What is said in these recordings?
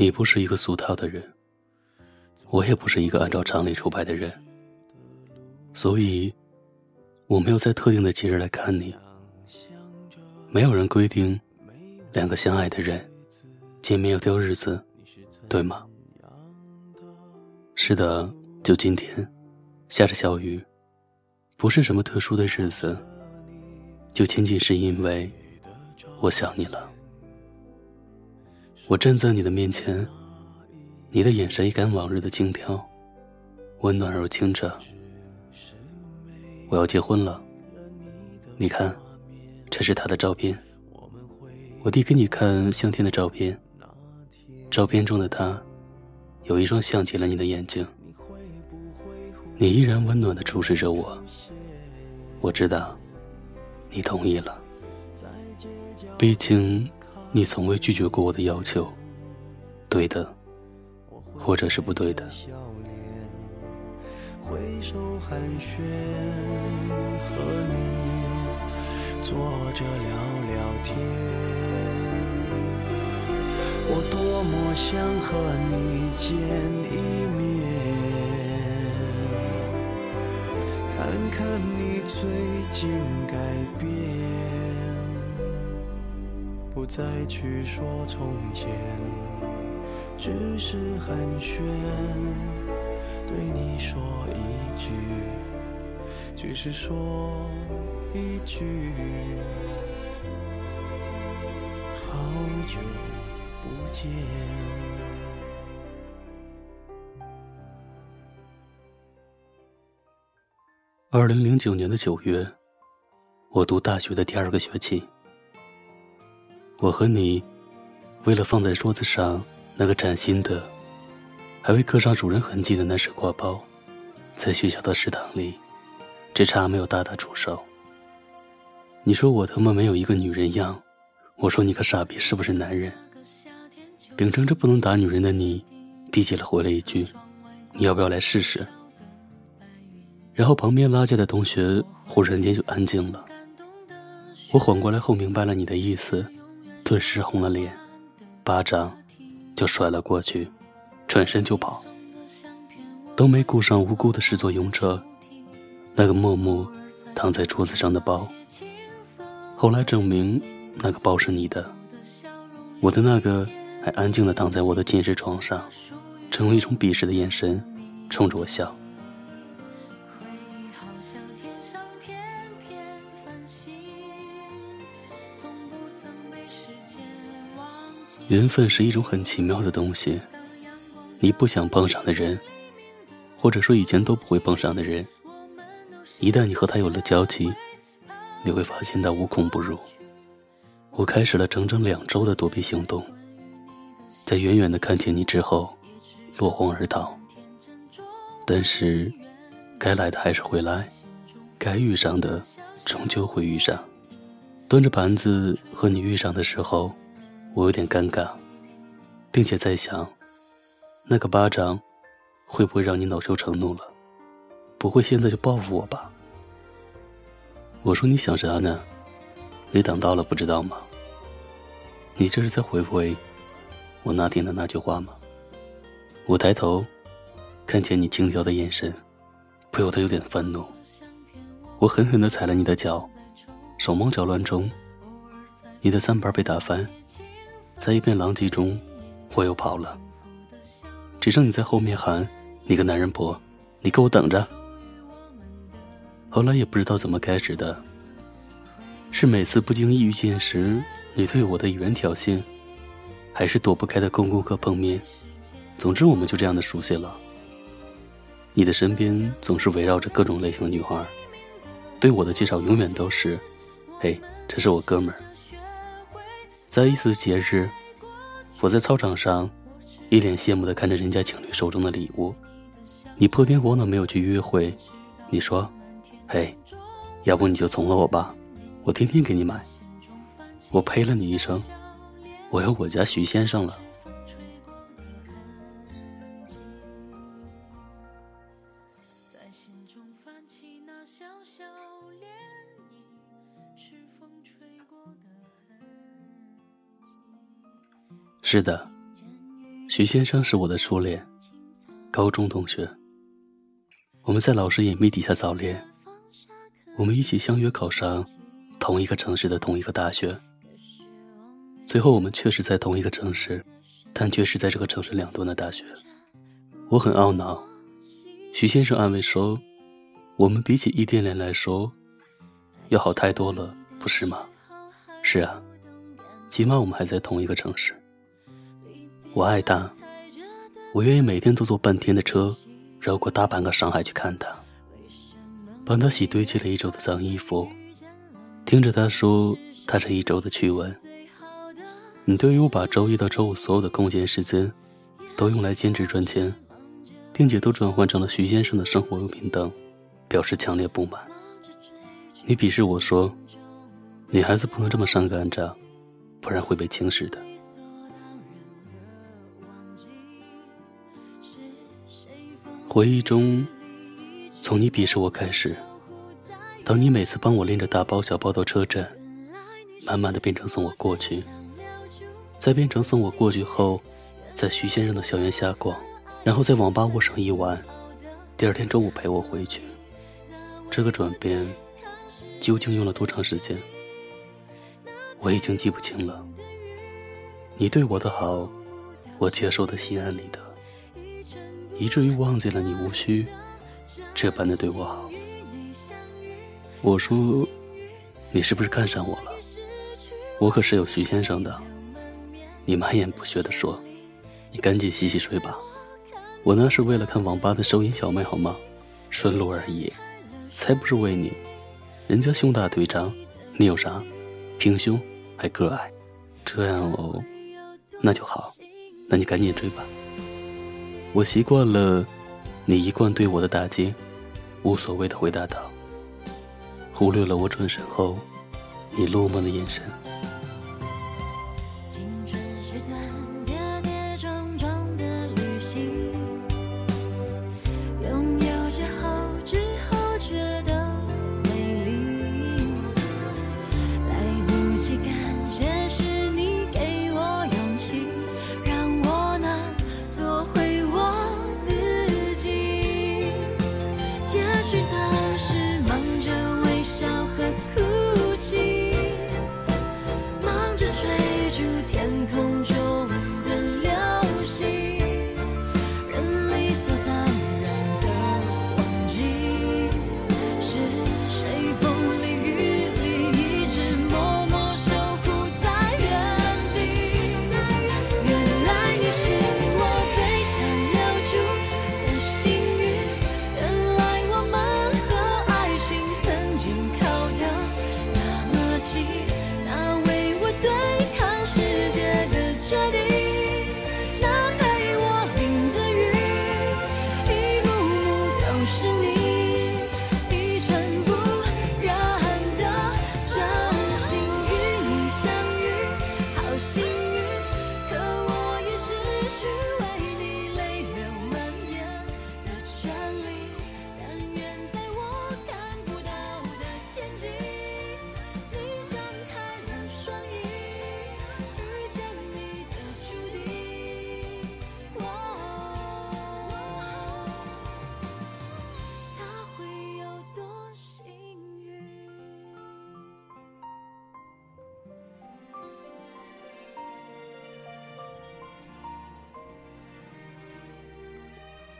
你不是一个俗套的人，我也不是一个按照常理出牌的人，所以我没有在特定的节日来看你。没有人规定两个相爱的人见面要挑日子，对吗？是的，就今天，下着小雨，不是什么特殊的日子，就仅仅是因为我想你了。我站在你的面前，你的眼神一改往日的轻佻，温暖而清澈。我要结婚了，你看，这是他的照片。我递给你看相片的照片，照片中的他，有一双像极了你的眼睛。你依然温暖的注视着我，我知道，你同意了。毕竟。你从未拒绝过我的要求，对的，或者是不对的。挥手寒暄，和你坐着聊聊天。我多么想和你见一面，看看你最近改变。不再去说从前，只是寒暄，对你说一句，只是说一句，好久不见。二零零九年的九月，我读大学的第二个学期。我和你，为了放在桌子上那个崭新的、还未刻上主人痕迹的那式挂包，在学校的食堂里，只差没有大打出手。你说我他妈没有一个女人样，我说你个傻逼是不是男人？秉承着不能打女人的你，低气了回了一句：“你要不要来试试？”然后旁边拉架的同学忽然间就安静了。我缓过来后明白了你的意思。顿时红了脸，巴掌就甩了过去，转身就跑，都没顾上无辜的始作俑者，那个默默躺在桌子上的包。后来证明那个包是你的，我的那个还安静的躺在我的寝室床上，正用一种鄙视的眼神冲着我笑。缘分是一种很奇妙的东西，你不想碰上的人，或者说以前都不会碰上的人，一旦你和他有了交集，你会发现他无孔不入。我开始了整整两周的躲避行动，在远远的看见你之后，落荒而逃。但是，该来的还是会来，该遇上的终究会遇上。端着盘子和你遇上的时候。我有点尴尬，并且在想，那个巴掌会不会让你恼羞成怒了？不会现在就报复我吧？我说你想啥呢？你等到了不知道吗？你这是在回回我那天的那句话吗？我抬头看见你轻佻的眼神，不由得有点愤怒。我狠狠地踩了你的脚，手忙脚乱中，你的三板被打翻。在一片狼藉中，我又跑了，只剩你在后面喊：“你个男人婆，你给我等着！”后来也不知道怎么开始的，是每次不经意遇见时你对我的语言挑衅，还是躲不开的公共课碰面？总之，我们就这样的熟悉了。你的身边总是围绕着各种类型的女孩，对我的介绍永远都是：“嘿，这是我哥们儿。”在一次节日，我在操场上，一脸羡慕的看着人家情侣手中的礼物。你破天荒的没有去约会，你说：“嘿，要不你就从了我吧，我天天给你买。”我呸了你一声，我有我家徐先生了。是的，徐先生是我的初恋，高中同学。我们在老师隐秘底下早恋，我们一起相约考上同一个城市的同一个大学。最后，我们确实在同一个城市，但却是在这个城市两端的大学。我很懊恼。徐先生安慰说：“我们比起异地恋来说，要好太多了，不是吗？”是啊，起码我们还在同一个城市。我爱他，我愿意每天都坐半天的车，绕过大半个上海去看他，帮他洗堆积了一周的脏衣服，听着他说他这一周的趣闻。你对于我把周一到周五所有的空闲时间，都用来兼职赚钱，并且都转换成了徐先生的生活用品等，表示强烈不满。你鄙视我说，女孩子不能这么上赶着，不然会被轻视的。回忆中，从你鄙视我开始，当你每次帮我拎着大包小包到车站，慢慢的变成送我过去，再变成送我过去后，在徐先生的校园瞎逛，然后在网吧窝上一晚，第二天中午陪我回去。这个转变究竟用了多长时间？我已经记不清了。你对我的好，我接受的心安理得。以至于忘记了你无需这般的对我好。我说，你是不是看上我了？我可是有徐先生的。你满眼不屑地说：“你赶紧洗洗睡吧。”我那是为了看网吧的收银小妹好吗？顺路而已，才不是为你。人家胸大腿长，你有啥？平胸还个矮，这样哦，那就好。那你赶紧追吧。我习惯了你一贯对我的打击，无所谓的回答道，忽略了我转身后你落寞的眼神。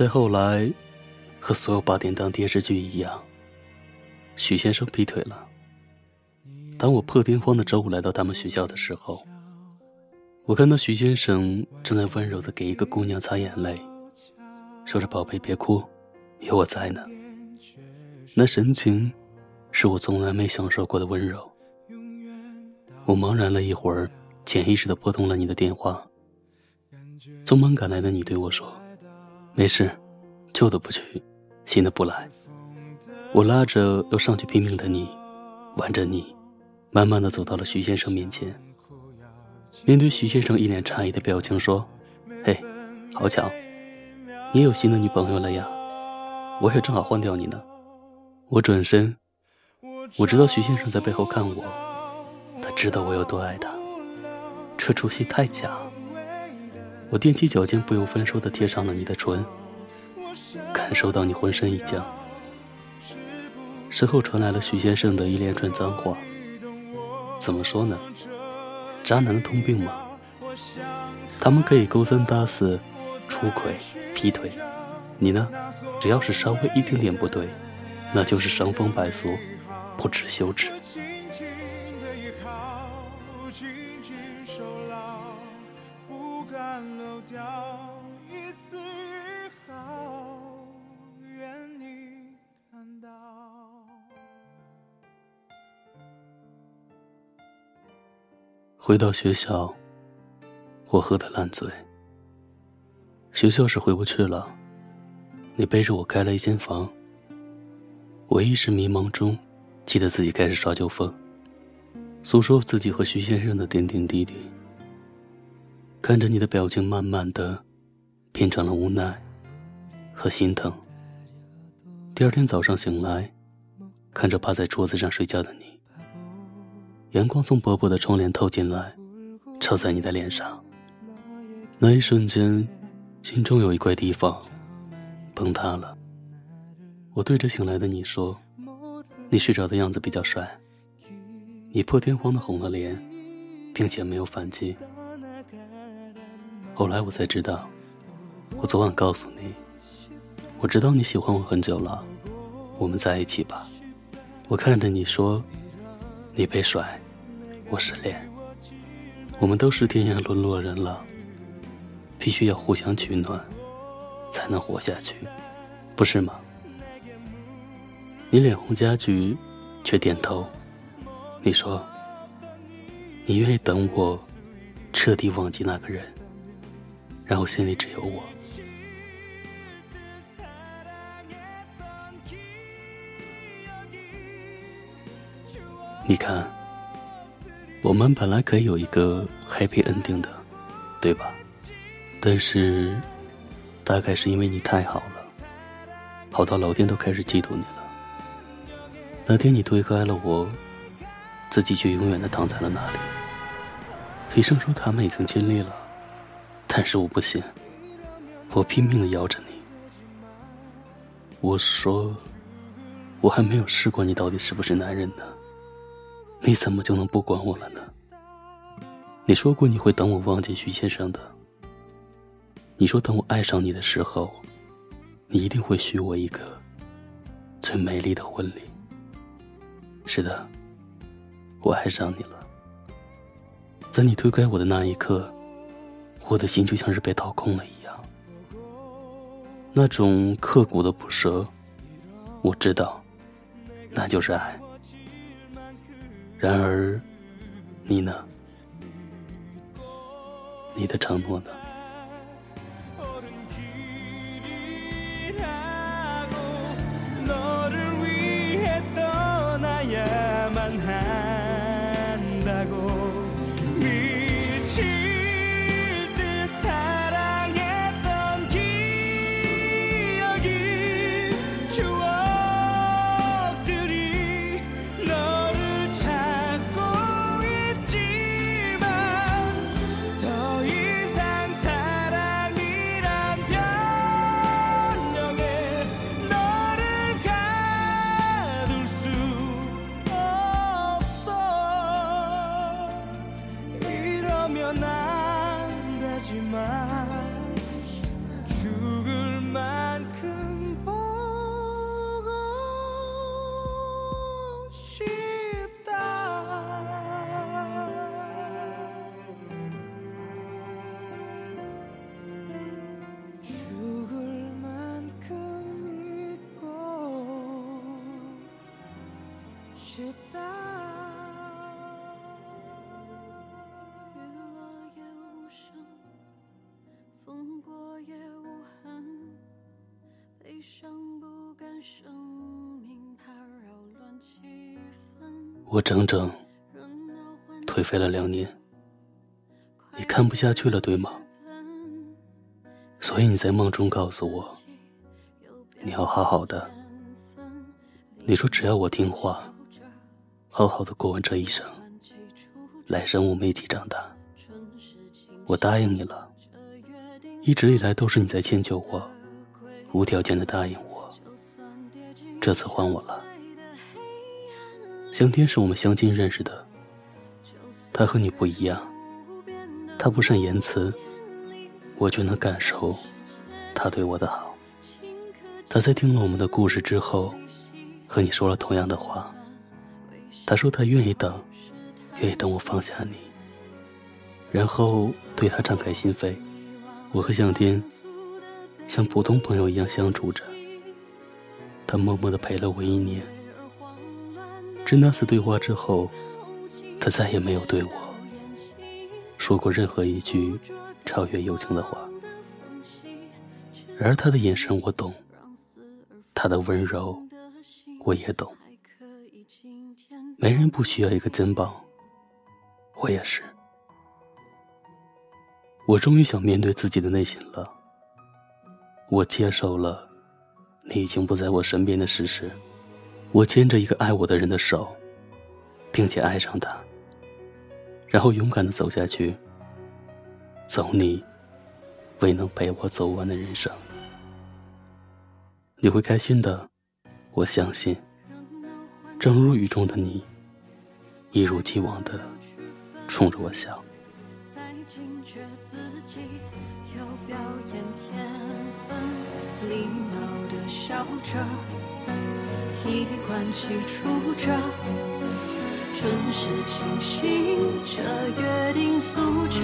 再后来，和所有八点档电视剧一样，许先生劈腿了。当我破天荒的周五来到他们学校的时候，我看到许先生正在温柔的给一个姑娘擦眼泪，说着“宝贝别哭，有我在呢”。那神情，是我从来没享受过的温柔。我茫然了一会儿，潜意识的拨通了你的电话。匆忙赶来的你对我说。没事，旧的不去，新的不来。我拉着要上去拼命的你，挽着你，慢慢的走到了徐先生面前。面对徐先生一脸诧异的表情，说：“嘿，好巧，你有新的女朋友了呀？我也正好换掉你呢。”我转身，我知道徐先生在背后看我，他知道我有多爱他。这出戏太假，我踮起脚尖，不由分说地贴上了你的唇，感受到你浑身一僵。身后传来了徐先生的一连串脏话。怎么说呢？渣男通病吗？他们可以勾三搭四、出轨、劈腿，你呢？只要是稍微一丁点不对，那就是伤风败俗，不知羞耻。但漏掉一丝好，愿你看到回到学校，我喝得烂醉。学校是回不去了，你背着我开了一间房。我一时迷茫中，记得自己开始耍酒疯，诉说自己和徐先生的点点滴滴。看着你的表情，慢慢的变成了无奈和心疼。第二天早上醒来，看着趴在桌子上睡觉的你。阳光从薄薄的窗帘透进来，照在你的脸上。那一瞬间，心中有一块地方崩塌了。我对着醒来的你说：“你睡着的样子比较帅。”你破天荒的红了脸，并且没有反击。后来我才知道，我昨晚告诉你，我知道你喜欢我很久了，我们在一起吧。我看着你说。你被甩，我失恋，我们都是天涯沦落人了，必须要互相取暖，才能活下去，不是吗？你脸红加剧，却点头。你说，你愿意等我彻底忘记那个人，然后心里只有我。你看，我们本来可以有一个 happy ending 的，对吧？但是，大概是因为你太好了，好到老天都开始嫉妒你了。那天你推开了我，自己却永远的躺在了那里。医生说他们已经尽力了，但是我不信，我拼命的摇着你。我说，我还没有试过你到底是不是男人呢。你怎么就能不管我了呢？你说过你会等我忘记徐先生的。你说等我爱上你的时候，你一定会许我一个最美丽的婚礼。是的，我爱上你了。在你推开我的那一刻，我的心就像是被掏空了一样。那种刻骨的不舍，我知道，那就是爱。然而，你呢？你的承诺呢？我整整颓废了两年，你看不下去了，对吗？所以你在梦中告诉我，你要好好的。你说只要我听话，好好的过完这一生，来生我们一起长大。我答应你了，一直以来都是你在迁就我，无条件的答应我。这次换我了。向天是我们相亲认识的，他和你不一样，他不善言辞，我却能感受他对我的好。他在听了我们的故事之后，和你说了同样的话。他说他愿意等，愿意等我放下你，然后对他敞开心扉。我和向天像普通朋友一样相处着。他默默的陪了我一年。至那次对话之后，他再也没有对我说过任何一句超越友情的话。然而他的眼神我懂，他的温柔我也懂。没人不需要一个肩膀，我也是。我终于想面对自己的内心了。我接受了你已经不在我身边的事实。我牵着一个爱我的人的手，并且爱上他，然后勇敢的走下去，走你未能陪我走完的人生。你会开心的，我相信。正如雨中的你，一如既往的冲着我笑。衣冠齐出着，准时清醒着，约定俗成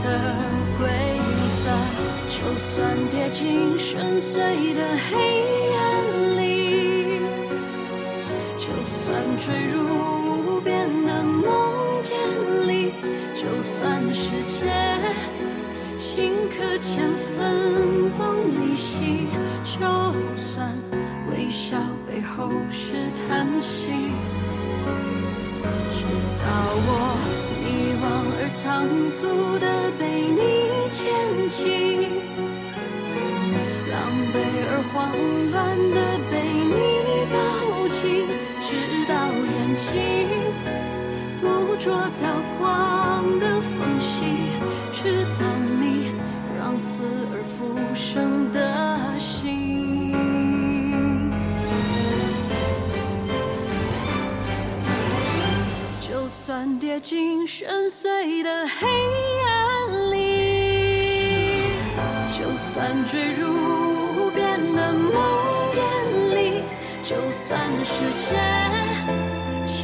的规则。就算跌进深邃的黑暗里，就算坠入边的梦魇里，就算世界顷刻间分崩离析，就算微笑。背后是叹息，直到我迷惘而仓促的被你牵起，狼狈而慌乱的被你抱紧，直到眼睛捉到光的缝隙，直到你让死而复生的心。就算跌进深邃的黑暗里，就算坠入无边的梦魇里，就算世界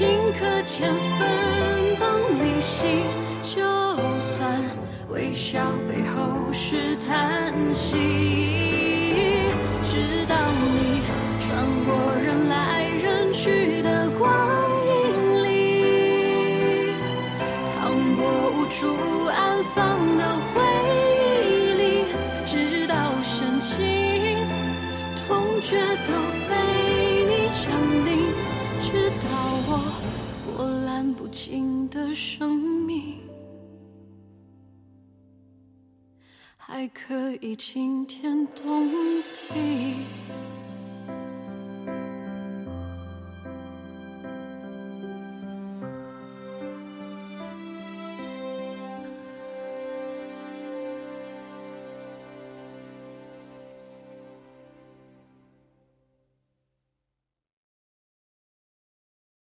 顷刻间分崩离析，就算微笑背后是叹息，直到你穿过人来人去的光阴里，淌过无。处安放的回忆里，直到深情痛觉都被波澜不惊的生命还可以惊天动地。